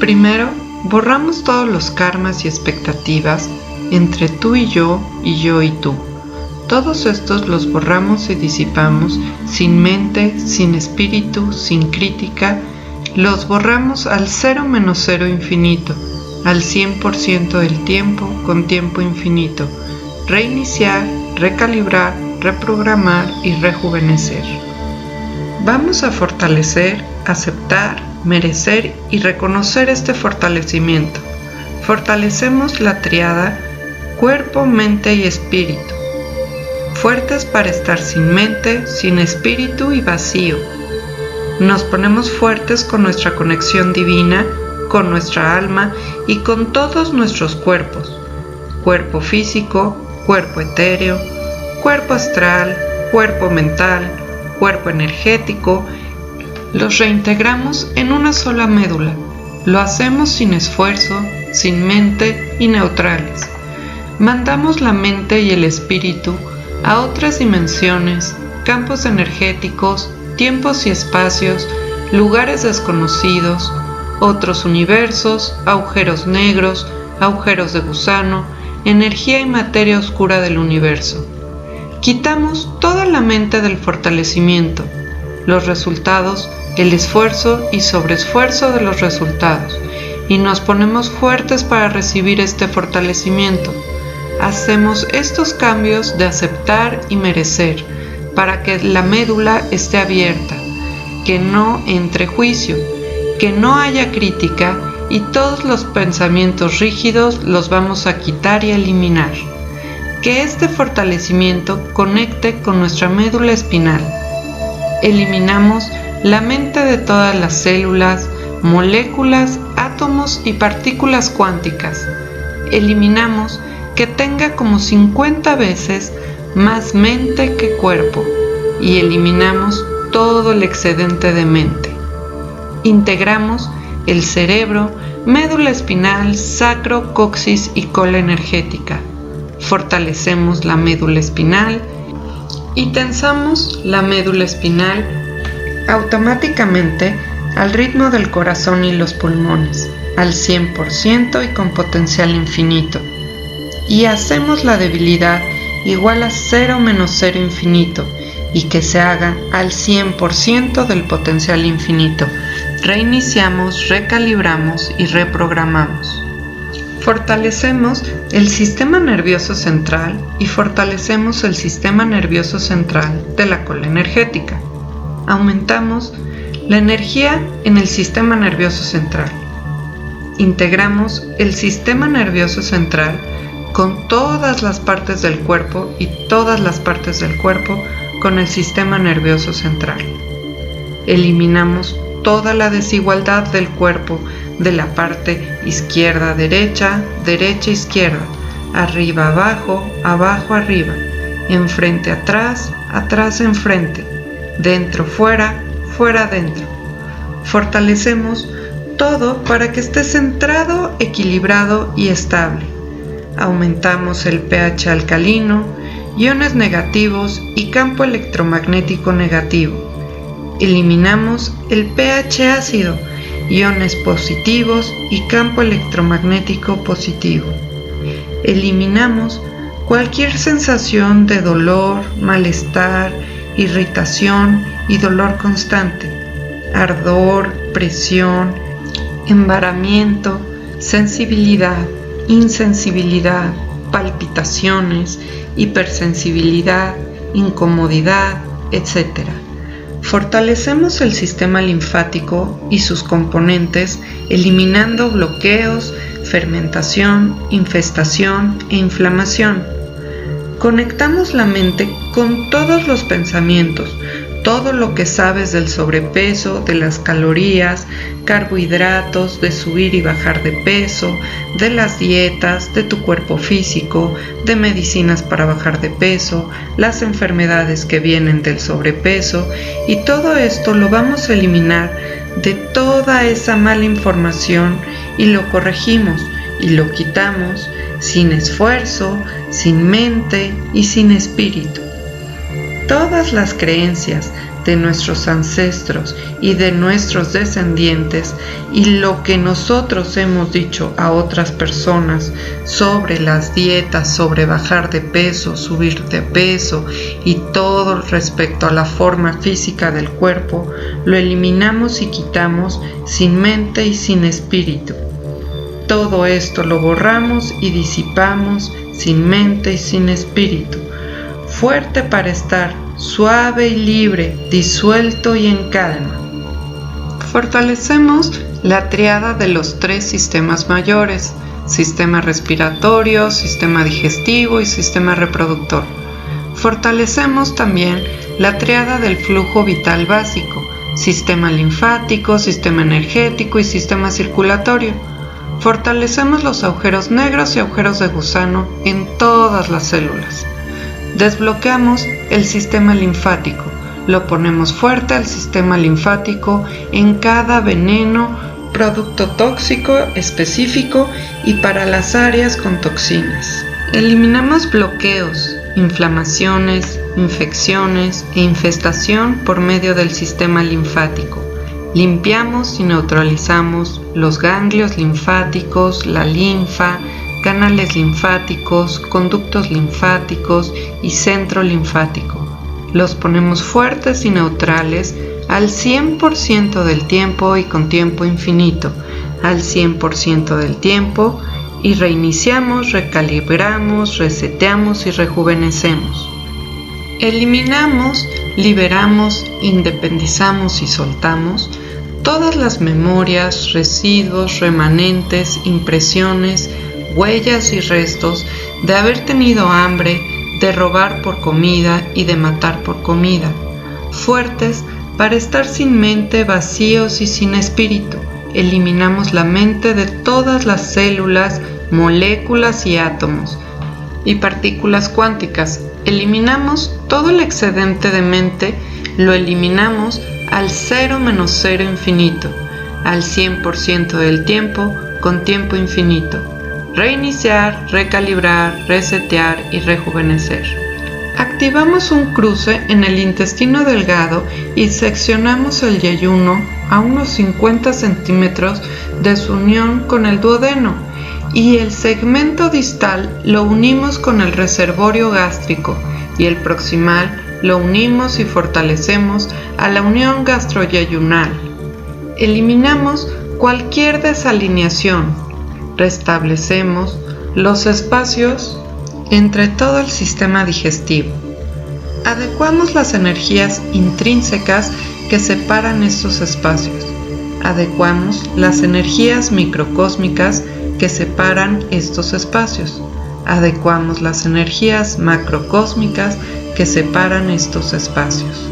Primero, borramos todos los karmas y expectativas entre tú y yo y yo y tú. Todos estos los borramos y disipamos sin mente, sin espíritu, sin crítica. Los borramos al cero menos cero infinito, al 100% del tiempo con tiempo infinito. Reiniciar, recalibrar, reprogramar y rejuvenecer. Vamos a fortalecer, aceptar, merecer y reconocer este fortalecimiento. Fortalecemos la triada cuerpo, mente y espíritu fuertes para estar sin mente, sin espíritu y vacío. Nos ponemos fuertes con nuestra conexión divina, con nuestra alma y con todos nuestros cuerpos. Cuerpo físico, cuerpo etéreo, cuerpo astral, cuerpo mental, cuerpo energético. Los reintegramos en una sola médula. Lo hacemos sin esfuerzo, sin mente y neutrales. Mandamos la mente y el espíritu a otras dimensiones, campos energéticos, tiempos y espacios, lugares desconocidos, otros universos, agujeros negros, agujeros de gusano, energía y materia oscura del universo. Quitamos toda la mente del fortalecimiento, los resultados, el esfuerzo y sobreesfuerzo de los resultados, y nos ponemos fuertes para recibir este fortalecimiento hacemos estos cambios de aceptar y merecer para que la médula esté abierta, que no entre juicio, que no haya crítica y todos los pensamientos rígidos los vamos a quitar y eliminar. Que este fortalecimiento conecte con nuestra médula espinal. Eliminamos la mente de todas las células, moléculas, átomos y partículas cuánticas. Eliminamos que tenga como 50 veces más mente que cuerpo y eliminamos todo el excedente de mente. Integramos el cerebro, médula espinal, sacro, coxis y cola energética. Fortalecemos la médula espinal y tensamos la médula espinal automáticamente al ritmo del corazón y los pulmones, al 100% y con potencial infinito y hacemos la debilidad igual a 0 menos 0 infinito y que se haga al 100% del potencial infinito. Reiniciamos, recalibramos y reprogramamos. Fortalecemos el sistema nervioso central y fortalecemos el sistema nervioso central de la cola energética. Aumentamos la energía en el sistema nervioso central. Integramos el sistema nervioso central con todas las partes del cuerpo y todas las partes del cuerpo con el sistema nervioso central. Eliminamos toda la desigualdad del cuerpo de la parte izquierda derecha, derecha izquierda, arriba abajo, abajo arriba, enfrente atrás, atrás enfrente, dentro fuera, fuera dentro. Fortalecemos todo para que esté centrado, equilibrado y estable aumentamos el pH alcalino, iones negativos y campo electromagnético negativo. Eliminamos el pH ácido, iones positivos y campo electromagnético positivo. Eliminamos cualquier sensación de dolor, malestar, irritación y dolor constante, ardor, presión, embaramiento, sensibilidad, insensibilidad, palpitaciones, hipersensibilidad, incomodidad, etc. Fortalecemos el sistema linfático y sus componentes eliminando bloqueos, fermentación, infestación e inflamación. Conectamos la mente con todos los pensamientos, todo lo que sabes del sobrepeso, de las calorías, carbohidratos, de subir y bajar de peso, de las dietas, de tu cuerpo físico, de medicinas para bajar de peso, las enfermedades que vienen del sobrepeso y todo esto lo vamos a eliminar de toda esa mala información y lo corregimos y lo quitamos sin esfuerzo, sin mente y sin espíritu todas las creencias, de nuestros ancestros y de nuestros descendientes y lo que nosotros hemos dicho a otras personas sobre las dietas, sobre bajar de peso, subir de peso y todo respecto a la forma física del cuerpo, lo eliminamos y quitamos sin mente y sin espíritu. Todo esto lo borramos y disipamos sin mente y sin espíritu, fuerte para estar suave y libre, disuelto y en calma. Fortalecemos la triada de los tres sistemas mayores, sistema respiratorio, sistema digestivo y sistema reproductor. Fortalecemos también la triada del flujo vital básico, sistema linfático, sistema energético y sistema circulatorio. Fortalecemos los agujeros negros y agujeros de gusano en todas las células. Desbloqueamos el sistema linfático. Lo ponemos fuerte al sistema linfático en cada veneno, producto tóxico específico y para las áreas con toxinas. Eliminamos bloqueos, inflamaciones, infecciones e infestación por medio del sistema linfático. Limpiamos y neutralizamos los ganglios linfáticos, la linfa, canales linfáticos, conductos linfáticos y centro linfático. Los ponemos fuertes y neutrales al 100% del tiempo y con tiempo infinito, al 100% del tiempo y reiniciamos, recalibramos, reseteamos y rejuvenecemos. Eliminamos, liberamos, independizamos y soltamos todas las memorias, residuos, remanentes, impresiones, huellas y restos de haber tenido hambre, de robar por comida y de matar por comida, fuertes para estar sin mente, vacíos y sin espíritu. Eliminamos la mente de todas las células, moléculas y átomos y partículas cuánticas. Eliminamos todo el excedente de mente, lo eliminamos al cero menos cero infinito, al 100% del tiempo con tiempo infinito reiniciar, recalibrar, resetear y rejuvenecer. Activamos un cruce en el intestino delgado y seccionamos el yeyuno a unos 50 centímetros de su unión con el duodeno y el segmento distal lo unimos con el reservorio gástrico y el proximal lo unimos y fortalecemos a la unión gastroyeyunal. Eliminamos cualquier desalineación, restablecemos los espacios entre todo el sistema digestivo. Adecuamos las energías intrínsecas que separan estos espacios. Adecuamos las energías microcósmicas que separan estos espacios. Adecuamos las energías macrocósmicas que separan estos espacios.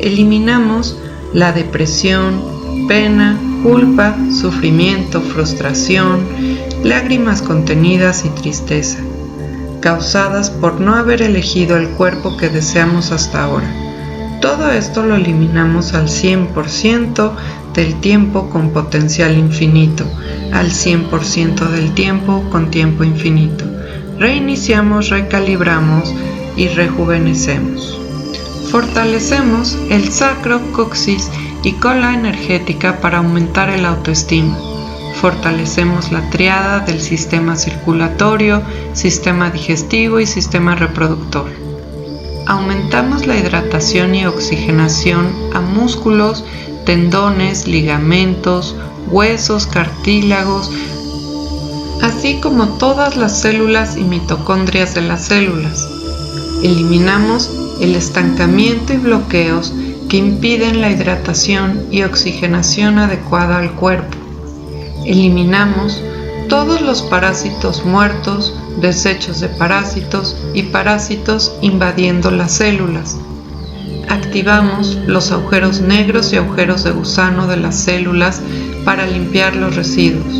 Eliminamos la depresión, pena, culpa, sufrimiento, frustración, lágrimas contenidas y tristeza, causadas por no haber elegido el cuerpo que deseamos hasta ahora. Todo esto lo eliminamos al 100% del tiempo con potencial infinito, al 100% del tiempo con tiempo infinito. Reiniciamos, recalibramos y rejuvenecemos. Fortalecemos el sacro coxis y cola energética para aumentar el autoestima. Fortalecemos la triada del sistema circulatorio, sistema digestivo y sistema reproductor. Aumentamos la hidratación y oxigenación a músculos, tendones, ligamentos, huesos, cartílagos, así como todas las células y mitocondrias de las células. Eliminamos el estancamiento y bloqueos que impiden la hidratación y oxigenación adecuada al cuerpo. Eliminamos todos los parásitos muertos, desechos de parásitos y parásitos invadiendo las células. Activamos los agujeros negros y agujeros de gusano de las células para limpiar los residuos.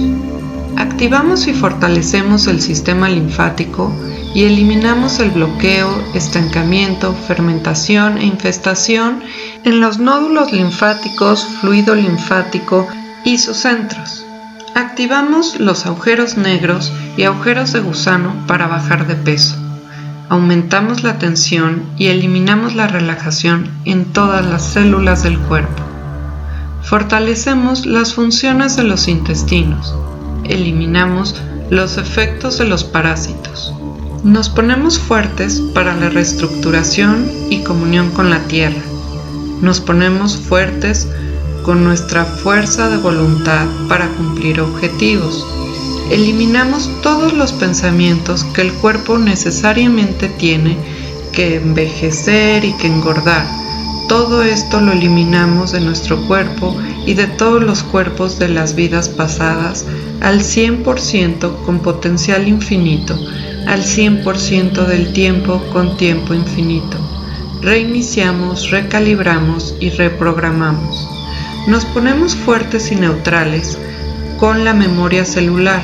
Activamos y fortalecemos el sistema linfático y eliminamos el bloqueo, estancamiento, fermentación e infestación en los nódulos linfáticos, fluido linfático y sus centros. Activamos los agujeros negros y agujeros de gusano para bajar de peso. aumentamos la tensión y eliminamos la relajación en todas las células del cuerpo. Fortalecemos las funciones de los intestinos, eliminamos los efectos de los parásitos. Nos ponemos fuertes para la reestructuración y comunión con la tierra. Nos ponemos fuertes con nuestra fuerza de voluntad para cumplir objetivos eliminamos todos los pensamientos que el cuerpo necesariamente tiene que envejecer y que engordar. Todo esto lo eliminamos de nuestro cuerpo y de todos los cuerpos de las vidas pasadas al 100% con potencial infinito, al 100% del tiempo con tiempo infinito. Reiniciamos, recalibramos y reprogramamos. Nos ponemos fuertes y neutrales con la memoria celular,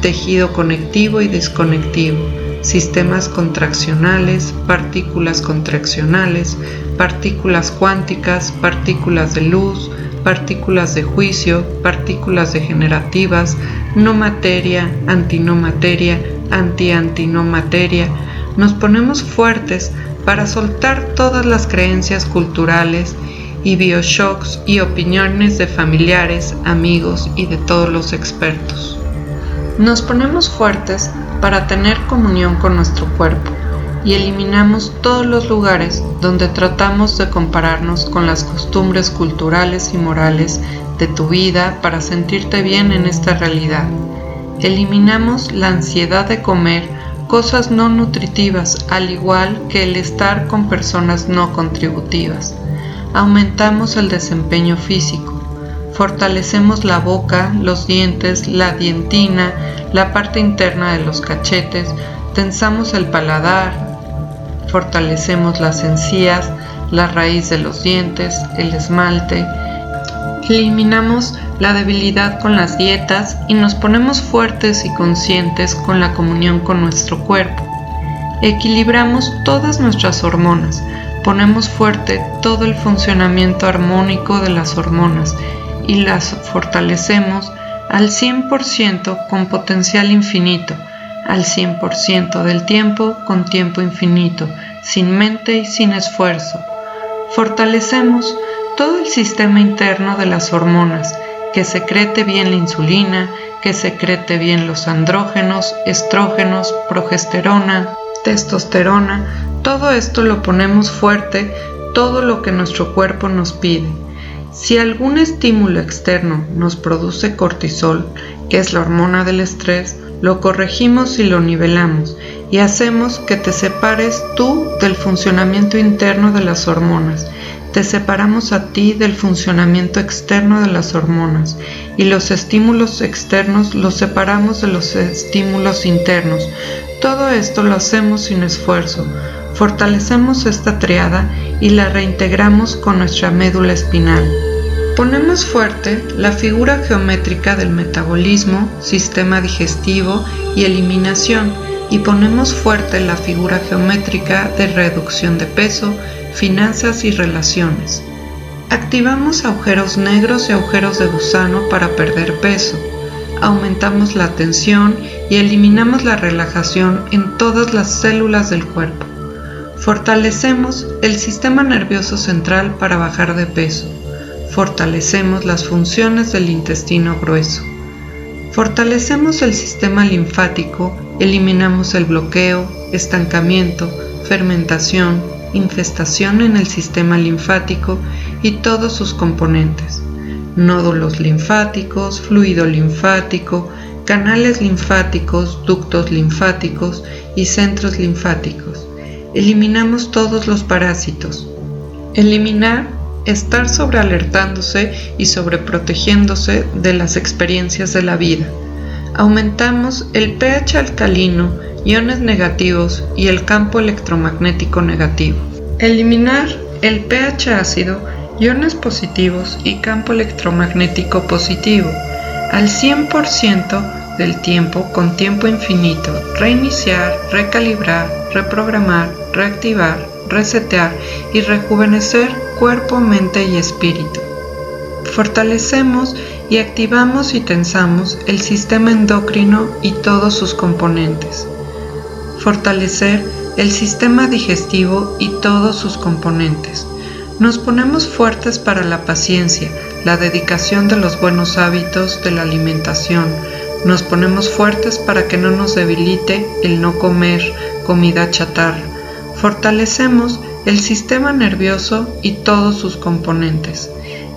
tejido conectivo y desconectivo, sistemas contraccionales, partículas contraccionales, partículas cuánticas, partículas de luz, partículas de juicio, partículas degenerativas, no materia, antino materia, anti-antino materia. Nos ponemos fuertes para soltar todas las creencias culturales y bioshocks y opiniones de familiares, amigos y de todos los expertos. Nos ponemos fuertes para tener comunión con nuestro cuerpo y eliminamos todos los lugares donde tratamos de compararnos con las costumbres culturales y morales de tu vida para sentirte bien en esta realidad. Eliminamos la ansiedad de comer cosas no nutritivas al igual que el estar con personas no contributivas aumentamos el desempeño físico, fortalecemos la boca, los dientes, la dientina, la parte interna de los cachetes, tensamos el paladar, fortalecemos las encías, la raíz de los dientes, el esmalte, eliminamos la debilidad con las dietas y nos ponemos fuertes y conscientes con la comunión con nuestro cuerpo. Equilibramos todas nuestras hormonas, ponemos fuerte todo el funcionamiento armónico de las hormonas y las fortalecemos al 100% con potencial infinito, al 100% del tiempo con tiempo infinito, sin mente y sin esfuerzo. Fortalecemos todo el sistema interno de las hormonas, que secrete bien la insulina, que secrete bien los andrógenos, estrógenos, progesterona, testosterona, todo esto lo ponemos fuerte, todo lo que nuestro cuerpo nos pide. Si algún estímulo externo nos produce cortisol, que es la hormona del estrés, lo corregimos y lo nivelamos y hacemos que te separes tú del funcionamiento interno de las hormonas. Te separamos a ti del funcionamiento externo de las hormonas y los estímulos externos los separamos de los estímulos internos. Todo esto lo hacemos sin esfuerzo fortalecemos esta triada y la reintegramos con nuestra médula espinal. Ponemos fuerte la figura geométrica del metabolismo, sistema digestivo y eliminación y ponemos fuerte la figura geométrica de reducción de peso, finanzas y relaciones. Activamos agujeros negros y agujeros de gusano para perder peso. Aumentamos la tensión y eliminamos la relajación en todas las células del cuerpo. Fortalecemos el sistema nervioso central para bajar de peso. Fortalecemos las funciones del intestino grueso. Fortalecemos el sistema linfático, eliminamos el bloqueo, estancamiento, fermentación, infestación en el sistema linfático y todos sus componentes. Nódulos linfáticos, fluido linfático, canales linfáticos, ductos linfáticos y centros linfáticos eliminamos todos los parásitos. Eliminar, estar sobrealertándose y sobreprotegiéndose de las experiencias de la vida. Aumentamos el pH alcalino, iones negativos y el campo electromagnético negativo. Eliminar el pH ácido, iones positivos y campo electromagnético positivo al 100% del tiempo con tiempo infinito, reiniciar, recalibrar, reprogramar, reactivar, resetear y rejuvenecer cuerpo, mente y espíritu. Fortalecemos y activamos y tensamos el sistema endocrino y todos sus componentes. Fortalecer el sistema digestivo y todos sus componentes. Nos ponemos fuertes para la paciencia, la dedicación de los buenos hábitos de la alimentación. Nos ponemos fuertes para que no nos debilite el no comer comida chatarra. Fortalecemos el sistema nervioso y todos sus componentes.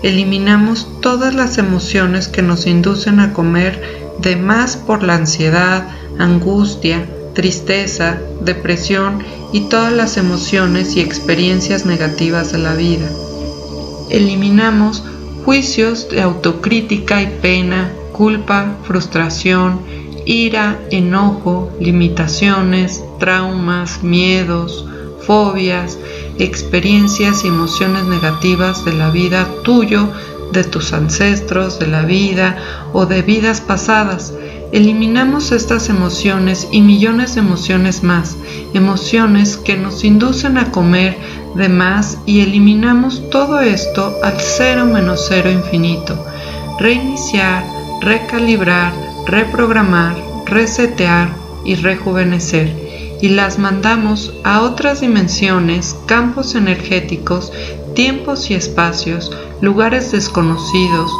Eliminamos todas las emociones que nos inducen a comer de más por la ansiedad, angustia, tristeza, depresión y todas las emociones y experiencias negativas de la vida. Eliminamos juicios de autocrítica y pena, culpa, frustración, ira, enojo, limitaciones, traumas, miedos, fobias, experiencias y emociones negativas de la vida tuyo, de tus ancestros, de la vida o de vidas pasadas Eliminamos estas emociones y millones de emociones más, emociones que nos inducen a comer de más y eliminamos todo esto al cero menos cero infinito. Reiniciar, recalibrar, reprogramar, resetear y rejuvenecer. Y las mandamos a otras dimensiones, campos energéticos, tiempos y espacios, lugares desconocidos,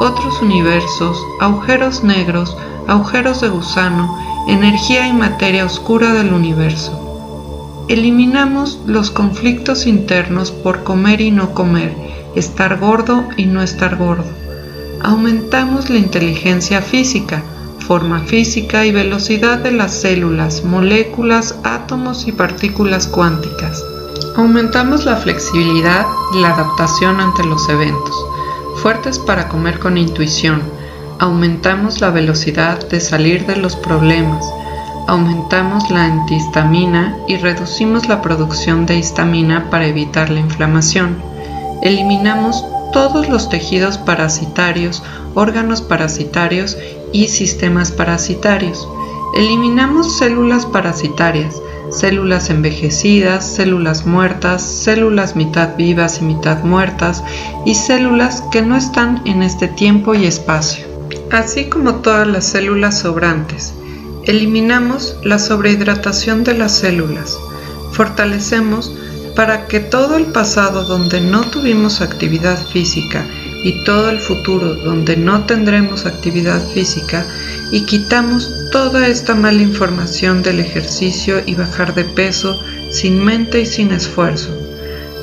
otros universos, agujeros negros, agujeros de gusano, energía y materia oscura del universo. Eliminamos los conflictos internos por comer y no comer, estar gordo y no estar gordo. Aumentamos la inteligencia física, forma física y velocidad de las células, moléculas, átomos y partículas cuánticas. Aumentamos la flexibilidad y la adaptación ante los eventos, fuertes para comer con intuición, aumentamos la velocidad de salir de los problemas, aumentamos la antihistamina y reducimos la producción de histamina para evitar la inflamación. Eliminamos todos los tejidos parasitarios, órganos parasitarios y sistemas parasitarios. Eliminamos células parasitarias, células envejecidas, células muertas, células mitad vivas y mitad muertas y células que no están en este tiempo y espacio así como todas las células sobrantes. Eliminamos la sobrehidratación de las células. Fortalecemos para que todo el pasado donde no tuvimos actividad física y todo el futuro donde no tendremos actividad física y quitamos toda esta mala información del ejercicio y bajar de peso sin mente y sin esfuerzo.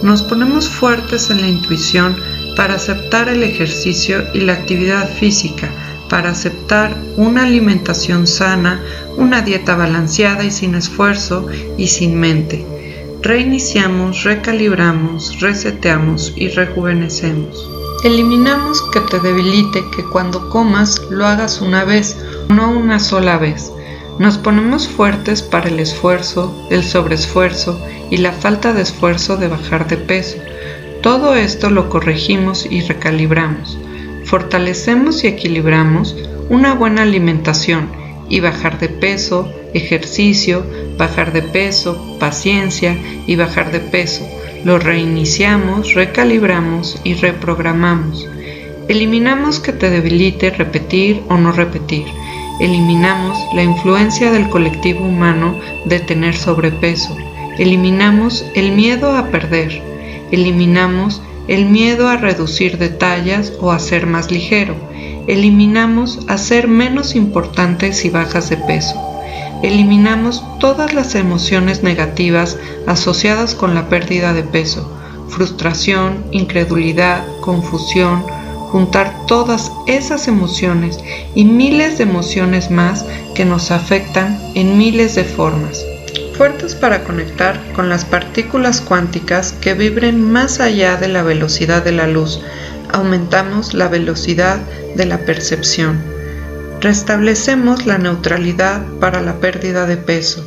Nos ponemos fuertes en la intuición para aceptar el ejercicio y la actividad física para aceptar una alimentación sana, una dieta balanceada y sin esfuerzo y sin mente. Reiniciamos, recalibramos, reseteamos y rejuvenecemos. Eliminamos que te debilite que cuando comas lo hagas una vez, no una sola vez. Nos ponemos fuertes para el esfuerzo, el sobreesfuerzo y la falta de esfuerzo de bajar de peso. Todo esto lo corregimos y recalibramos fortalecemos y equilibramos una buena alimentación y bajar de peso, ejercicio, bajar de peso, paciencia y bajar de peso. Lo reiniciamos, recalibramos y reprogramamos. Eliminamos que te debilite repetir o no repetir. Eliminamos la influencia del colectivo humano de tener sobrepeso. Eliminamos el miedo a perder. Eliminamos el miedo a reducir detalles o a ser más ligero. Eliminamos a ser menos importante si bajas de peso. Eliminamos todas las emociones negativas asociadas con la pérdida de peso, frustración, incredulidad, confusión, juntar todas esas emociones y miles de emociones más que nos afectan en miles de formas fuertes para conectar con las partículas cuánticas que vibren más allá de la velocidad de la luz. Aumentamos la velocidad de la percepción. Restablecemos la neutralidad para la pérdida de peso.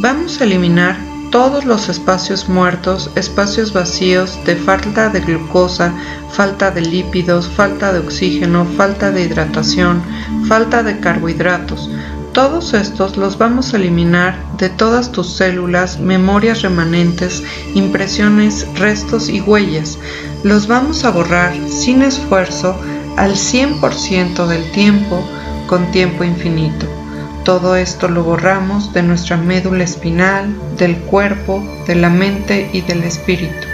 Vamos a eliminar todos los espacios muertos, espacios vacíos de falta de glucosa, falta de lípidos, falta de oxígeno, falta de hidratación, falta de carbohidratos, todos estos los vamos a eliminar de todas tus células, memorias remanentes, impresiones, restos y huellas. Los vamos a borrar sin esfuerzo al 100% del tiempo con tiempo infinito. Todo esto lo borramos de nuestra médula espinal, del cuerpo, de la mente y del espíritu,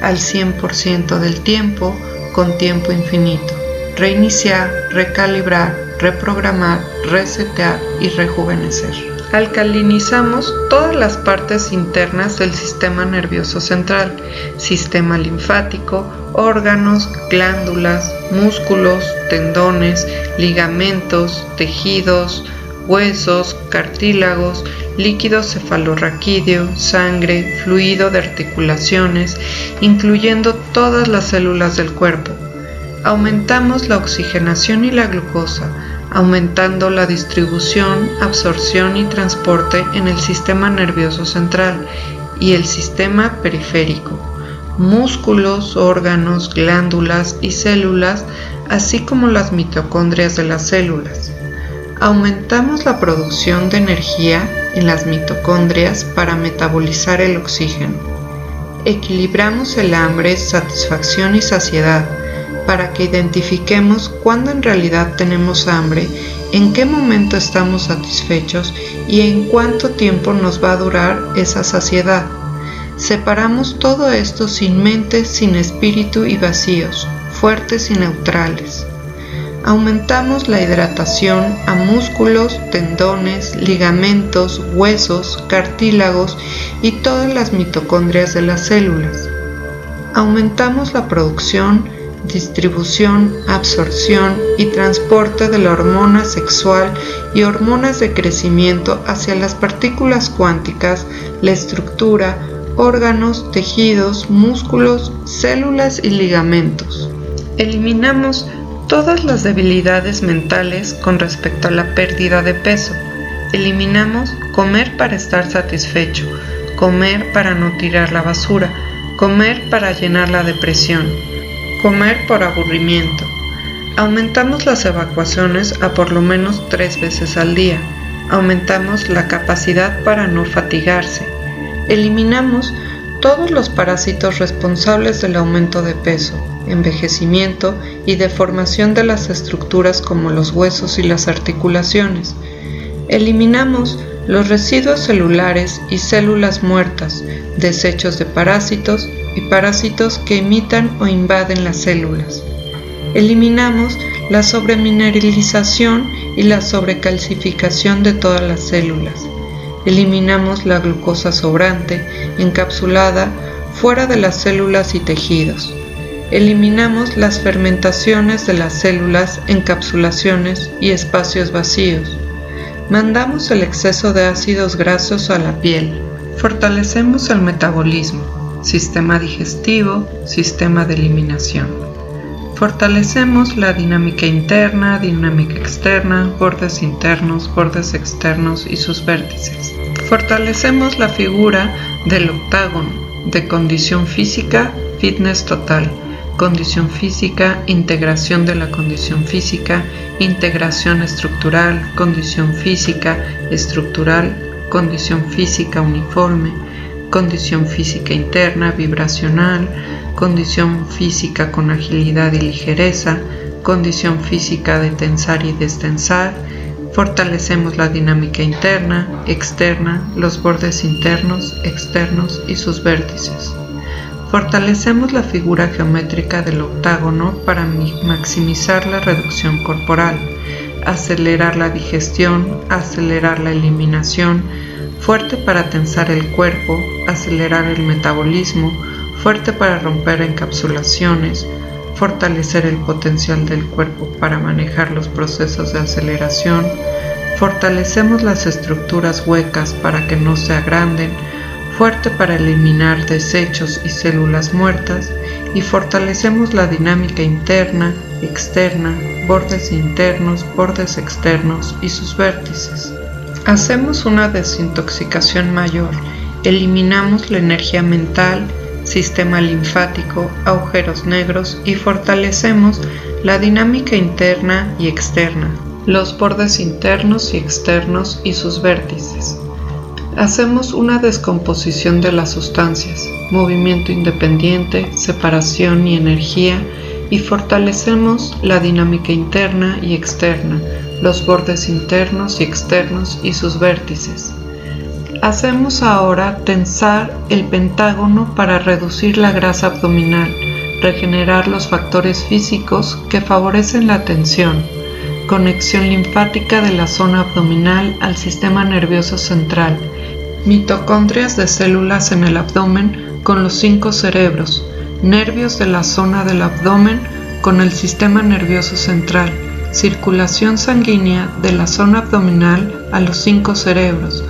al 100% del tiempo, con tiempo infinito. Reiniciar, recalibrar, reprogramar, resetear y rejuvenecer. Alcalinizamos todas las partes internas del sistema nervioso central, sistema linfático, órganos, glándulas, músculos, tendones, ligamentos, tejidos, huesos, cartílagos, líquido cefalorraquídeo, sangre, fluido de articulaciones, incluyendo todas las células del cuerpo. Aumentamos la oxigenación y la glucosa, aumentando la distribución, absorción y transporte en el sistema nervioso central y el sistema periférico, músculos, órganos, glándulas y células, así como las mitocondrias de las células. Aumentamos la producción de energía en las mitocondrias para metabolizar el oxígeno. Equilibramos el hambre, satisfacción y saciedad para que identifiquemos cuándo en realidad tenemos hambre, en qué momento estamos satisfechos y en cuánto tiempo nos va a durar esa saciedad. Separamos todo esto sin mente, sin espíritu y vacíos, fuertes y neutrales. Aumentamos la hidratación a músculos, tendones, ligamentos, huesos, cartílagos y todas las mitocondrias de las células. Aumentamos la producción, distribución, absorción y transporte de la hormona sexual y hormonas de crecimiento hacia las partículas cuánticas, la estructura, órganos, tejidos, músculos, células y ligamentos. Eliminamos todas las debilidades mentales con respecto a la pérdida de peso. Eliminamos comer para estar satisfecho, comer para no tirar la basura, comer para llenar la depresión, comer por aburrimiento. Aumentamos las evacuaciones a por lo menos tres veces al día. Aumentamos la capacidad para no fatigarse. Eliminamos todos los parásitos responsables del aumento de peso, envejecimiento y deformación de las estructuras como los huesos y las articulaciones. Eliminamos los residuos celulares y células muertas, desechos de parásitos y parásitos que imitan o invaden las células. Eliminamos la sobremineralización y la sobrecalcificación de todas las células. Eliminamos la glucosa sobrante, encapsulada, fuera de las células y tejidos. Eliminamos las fermentaciones de las células, encapsulaciones y espacios vacíos. Mandamos el exceso de ácidos grasos a la piel. Fortalecemos el metabolismo, sistema digestivo, sistema de eliminación. Fortalecemos la dinámica interna, dinámica externa, bordes internos, bordes externos y sus vértices. Fortalecemos la figura del octágono de condición física, fitness total, condición física, integración de la condición física, integración estructural, condición física, estructural, condición física uniforme, condición física interna, vibracional, condición física con agilidad y ligereza, condición física de tensar y destensar, fortalecemos la dinámica interna, externa, los bordes internos, externos y sus vértices. Fortalecemos la figura geométrica del octágono para maximizar la reducción corporal, acelerar la digestión, acelerar la eliminación, fuerte para tensar el cuerpo, acelerar el metabolismo, fuerte para romper encapsulaciones, fortalecer el potencial del cuerpo para manejar los procesos de aceleración, fortalecemos las estructuras huecas para que no se agranden, fuerte para eliminar desechos y células muertas, y fortalecemos la dinámica interna, externa, bordes internos, bordes externos y sus vértices. Hacemos una desintoxicación mayor, eliminamos la energía mental, sistema linfático, agujeros negros y fortalecemos la dinámica interna y externa, los bordes internos y externos y sus vértices. Hacemos una descomposición de las sustancias, movimiento independiente, separación y energía y fortalecemos la dinámica interna y externa, los bordes internos y externos y sus vértices. Hacemos ahora tensar el pentágono para reducir la grasa abdominal, regenerar los factores físicos que favorecen la tensión, conexión linfática de la zona abdominal al sistema nervioso central, mitocondrias de células en el abdomen con los cinco cerebros, nervios de la zona del abdomen con el sistema nervioso central, circulación sanguínea de la zona abdominal a los cinco cerebros.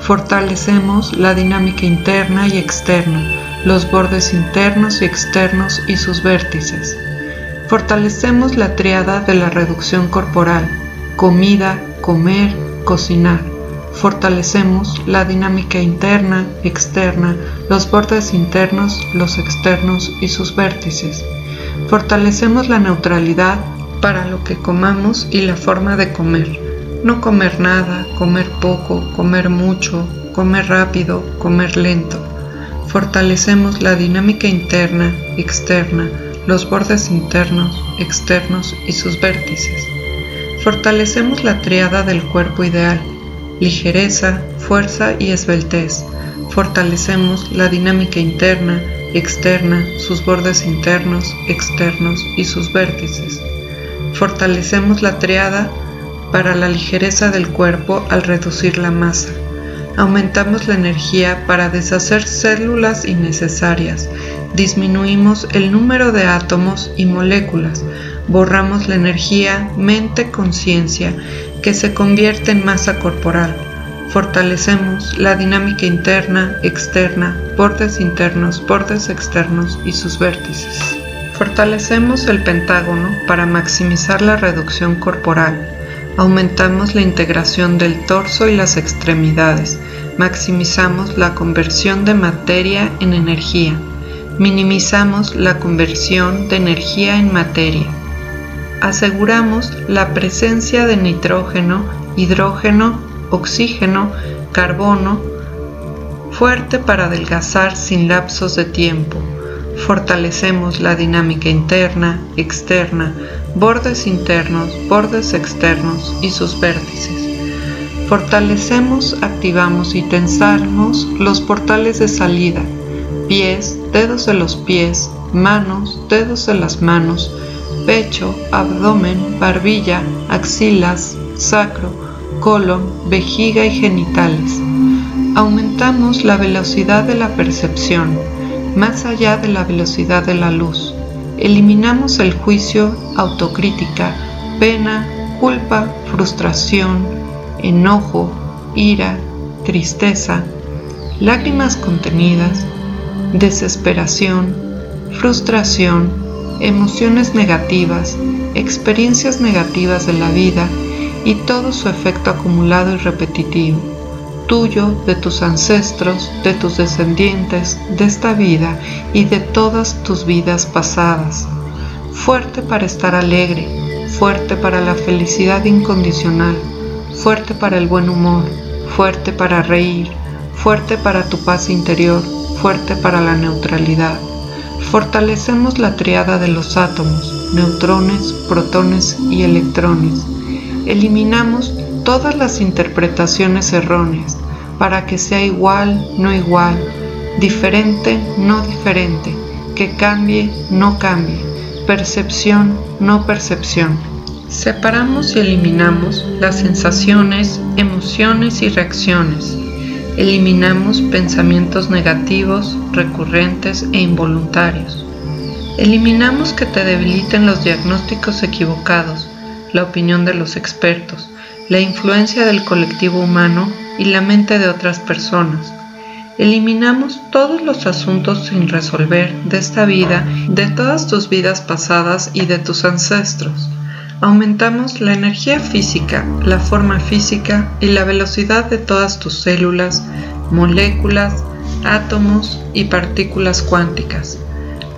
Fortalecemos la dinámica interna y externa, los bordes internos y externos y sus vértices. Fortalecemos la triada de la reducción corporal, comida, comer, cocinar. Fortalecemos la dinámica interna, externa, los bordes internos, los externos y sus vértices. Fortalecemos la neutralidad para lo que comamos y la forma de comer. No comer nada, comer poco, comer mucho, comer rápido, comer lento. Fortalecemos la dinámica interna, externa, los bordes internos, externos y sus vértices. Fortalecemos la triada del cuerpo ideal, ligereza, fuerza y esbeltez. Fortalecemos la dinámica interna, externa, sus bordes internos, externos y sus vértices. Fortalecemos la triada para la ligereza del cuerpo al reducir la masa. Aumentamos la energía para deshacer células innecesarias. Disminuimos el número de átomos y moléculas. Borramos la energía mente-conciencia que se convierte en masa corporal. Fortalecemos la dinámica interna, externa, bordes internos, bordes externos y sus vértices. Fortalecemos el pentágono para maximizar la reducción corporal. Aumentamos la integración del torso y las extremidades. Maximizamos la conversión de materia en energía. Minimizamos la conversión de energía en materia. Aseguramos la presencia de nitrógeno, hidrógeno, oxígeno, carbono, fuerte para adelgazar sin lapsos de tiempo fortalecemos la dinámica interna, externa, bordes internos, bordes externos y sus vértices. Fortalecemos, activamos y tensamos los portales de salida, pies, dedos de los pies, manos, dedos de las manos, pecho, abdomen, barbilla, axilas, sacro, colon, vejiga y genitales. Aumentamos la velocidad de la percepción, más allá de la velocidad de la luz. Eliminamos el juicio, autocrítica, pena, culpa, frustración, enojo, ira, tristeza, lágrimas contenidas, desesperación, frustración, emociones negativas, experiencias negativas de la vida y todo su efecto acumulado y repetitivo tuyo, de tus ancestros, de tus descendientes, de esta vida y de todas tus vidas pasadas. Fuerte para estar alegre, fuerte para la felicidad incondicional, fuerte para el buen humor, fuerte para reír, fuerte para tu paz interior, fuerte para la neutralidad. Fortalecemos la triada de los átomos, neutrones, protones y electrones. Eliminamos todas las interpretaciones erróneas para que sea igual, no igual, diferente, no diferente, que cambie, no cambie, percepción, no percepción. Separamos y eliminamos las sensaciones, emociones y reacciones. Eliminamos pensamientos negativos, recurrentes e involuntarios. Eliminamos que te debiliten los diagnósticos equivocados, la opinión de los expertos, la influencia del colectivo humano y la mente de otras personas. Eliminamos todos los asuntos sin resolver de esta vida, de todas tus vidas pasadas y de tus ancestros. Aumentamos la energía física, la forma física y la velocidad de todas tus células, moléculas, átomos y partículas cuánticas.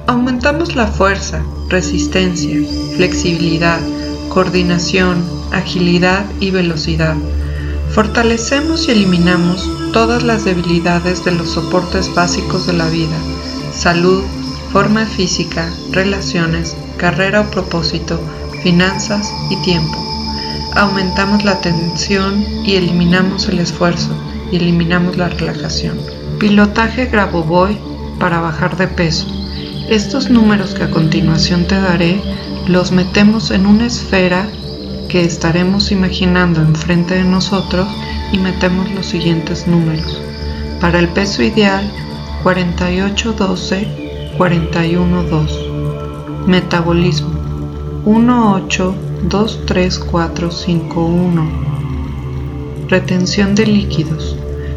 Aumentamos la fuerza, resistencia, flexibilidad, coordinación, agilidad y velocidad. Fortalecemos y eliminamos todas las debilidades de los soportes básicos de la vida, salud, forma física, relaciones, carrera o propósito, finanzas y tiempo. aumentamos la tensión y eliminamos el esfuerzo y eliminamos la relajación. Pilotaje Grabovoi para bajar de peso. Estos números que a continuación te daré los metemos en una esfera que estaremos imaginando enfrente de nosotros y metemos los siguientes números. Para el peso ideal 4812 412. Metabolismo 182341. Retención de líquidos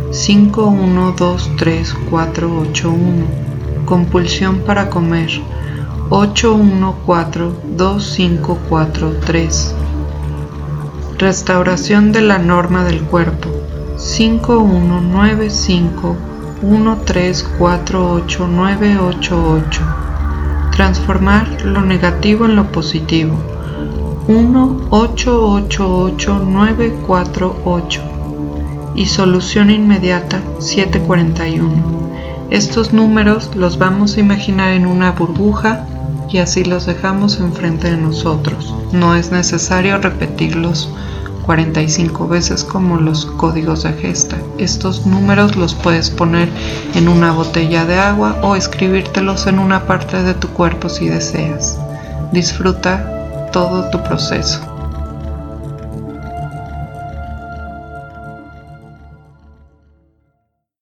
5123481. Compulsión para comer 8142543. Restauración de la norma del cuerpo 519513489888. Transformar lo negativo en lo positivo 1888948 y solución inmediata 741. Estos números los vamos a imaginar en una burbuja y así los dejamos enfrente de nosotros. No es necesario repetirlos 45 veces como los códigos de gesta. Estos números los puedes poner en una botella de agua o escribírtelos en una parte de tu cuerpo si deseas. Disfruta todo tu proceso.